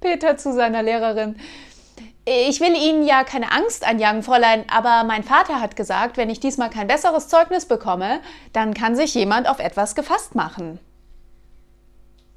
Peter zu seiner Lehrerin. Ich will Ihnen ja keine Angst einjagen, Fräulein, aber mein Vater hat gesagt, wenn ich diesmal kein besseres Zeugnis bekomme, dann kann sich jemand auf etwas gefasst machen.